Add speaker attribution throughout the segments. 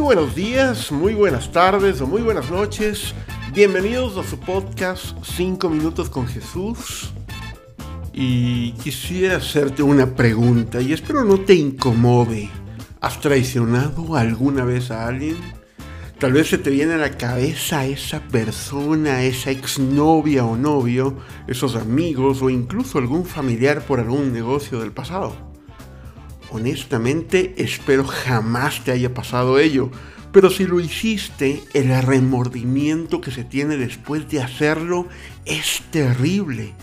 Speaker 1: Buenos días, muy buenas tardes o muy buenas noches. Bienvenidos a su podcast 5 minutos con Jesús. Y quisiera hacerte una pregunta y espero no te incomode. ¿Has traicionado alguna vez a alguien? Tal vez se te viene a la cabeza esa persona, esa exnovia o novio, esos amigos o incluso algún familiar por algún negocio del pasado. Honestamente, espero jamás te haya pasado ello, pero si lo hiciste, el remordimiento que se tiene después de hacerlo es terrible.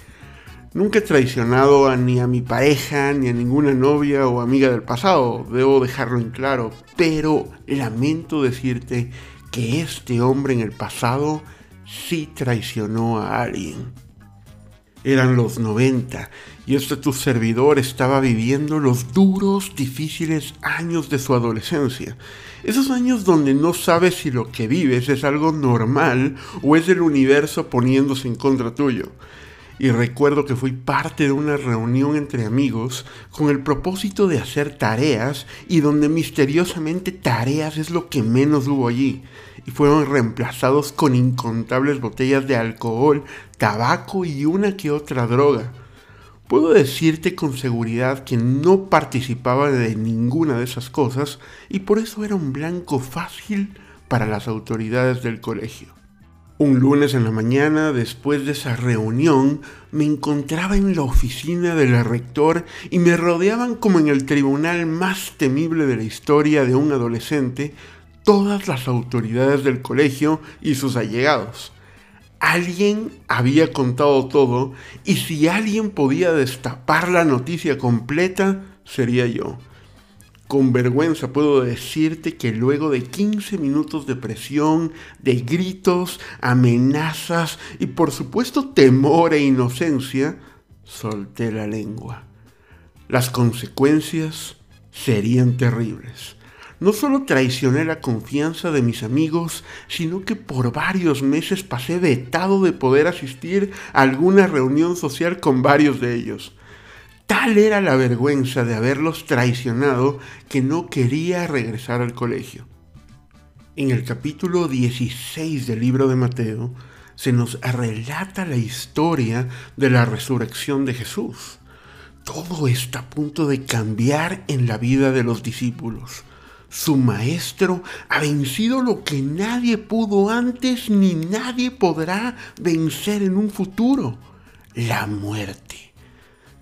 Speaker 1: Nunca he traicionado a, ni a mi pareja, ni a ninguna novia o amiga del pasado, debo dejarlo en claro, pero lamento decirte que este hombre en el pasado sí traicionó a alguien. Eran los 90 y este tu servidor estaba viviendo los duros, difíciles años de su adolescencia. Esos años donde no sabes si lo que vives es algo normal o es el universo poniéndose en contra tuyo. Y recuerdo que fui parte de una reunión entre amigos con el propósito de hacer tareas y donde misteriosamente tareas es lo que menos hubo allí y fueron reemplazados con incontables botellas de alcohol, tabaco y una que otra droga. Puedo decirte con seguridad que no participaba de ninguna de esas cosas y por eso era un blanco fácil para las autoridades del colegio. Un lunes en la mañana, después de esa reunión, me encontraba en la oficina del rector y me rodeaban como en el tribunal más temible de la historia de un adolescente todas las autoridades del colegio y sus allegados. Alguien había contado todo y si alguien podía destapar la noticia completa, sería yo. Con vergüenza puedo decirte que luego de 15 minutos de presión, de gritos, amenazas y por supuesto temor e inocencia, solté la lengua. Las consecuencias serían terribles. No solo traicioné la confianza de mis amigos, sino que por varios meses pasé vetado de poder asistir a alguna reunión social con varios de ellos. Tal era la vergüenza de haberlos traicionado que no quería regresar al colegio. En el capítulo 16 del libro de Mateo se nos relata la historia de la resurrección de Jesús. Todo está a punto de cambiar en la vida de los discípulos. Su maestro ha vencido lo que nadie pudo antes ni nadie podrá vencer en un futuro, la muerte.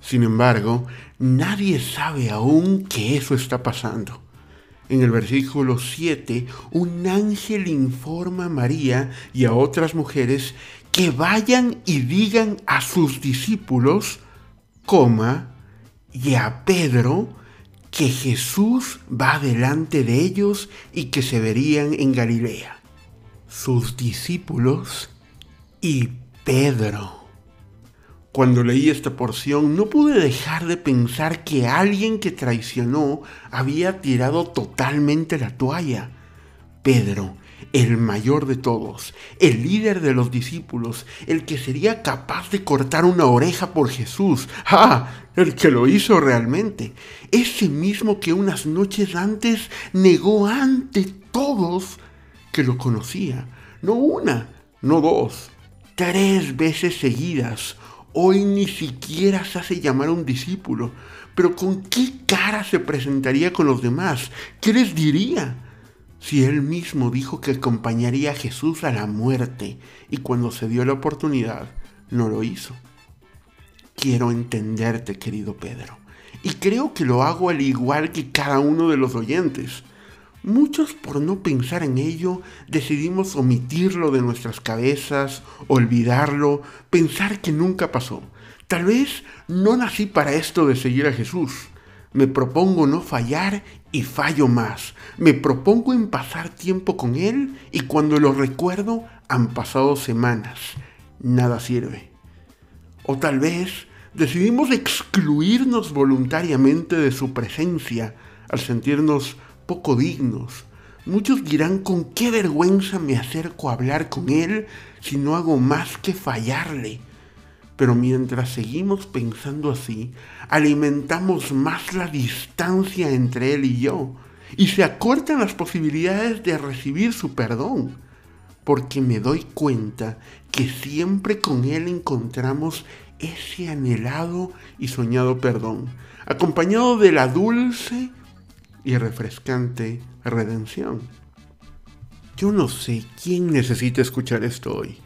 Speaker 1: Sin embargo, nadie sabe aún que eso está pasando. En el versículo 7, un ángel informa a María y a otras mujeres que vayan y digan a sus discípulos, coma, y a Pedro, que Jesús va delante de ellos y que se verían en Galilea. Sus discípulos y Pedro. Cuando leí esta porción no pude dejar de pensar que alguien que traicionó había tirado totalmente la toalla. Pedro, el mayor de todos, el líder de los discípulos, el que sería capaz de cortar una oreja por Jesús. ¡Ah! El que lo hizo realmente. Ese mismo que unas noches antes negó ante todos que lo conocía. No una, no dos, tres veces seguidas. Hoy ni siquiera se hace llamar un discípulo. Pero ¿con qué cara se presentaría con los demás? ¿Qué les diría? Si él mismo dijo que acompañaría a Jesús a la muerte y cuando se dio la oportunidad no lo hizo. Quiero entenderte, querido Pedro, y creo que lo hago al igual que cada uno de los oyentes. Muchos por no pensar en ello decidimos omitirlo de nuestras cabezas, olvidarlo, pensar que nunca pasó. Tal vez no nací para esto de seguir a Jesús. Me propongo no fallar y fallo más. Me propongo en pasar tiempo con Él y cuando lo recuerdo han pasado semanas. Nada sirve. O tal vez decidimos excluirnos voluntariamente de su presencia al sentirnos poco dignos. Muchos dirán con qué vergüenza me acerco a hablar con Él si no hago más que fallarle. Pero mientras seguimos pensando así, alimentamos más la distancia entre Él y yo. y se acortan las posibilidades de recibir su perdón, porque me doy cuenta que siempre con Él encontramos ese anhelado y soñado perdón, acompañado de la dulce y refrescante redención. Yo no sé quién necesita escuchar esto hoy,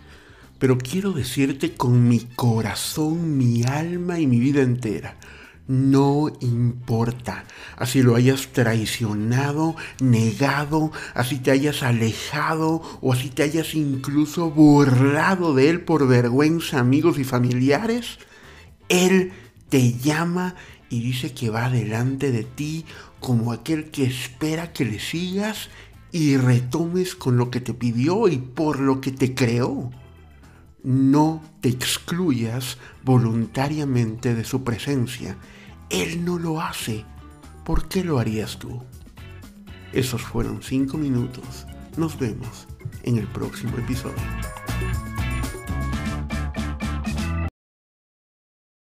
Speaker 1: pero quiero decirte con mi corazón, mi alma y mi vida entera, no importa, así lo hayas traicionado, negado, así te hayas alejado o así te hayas incluso burlado de él por vergüenza, amigos y familiares, él te llama y dice que va delante de ti como aquel que espera que le sigas y retomes con lo que te pidió y por lo que te creó. No te excluyas voluntariamente de su presencia él no lo hace. ¿Por qué lo harías tú? Esos fueron cinco minutos. Nos vemos en el próximo episodio.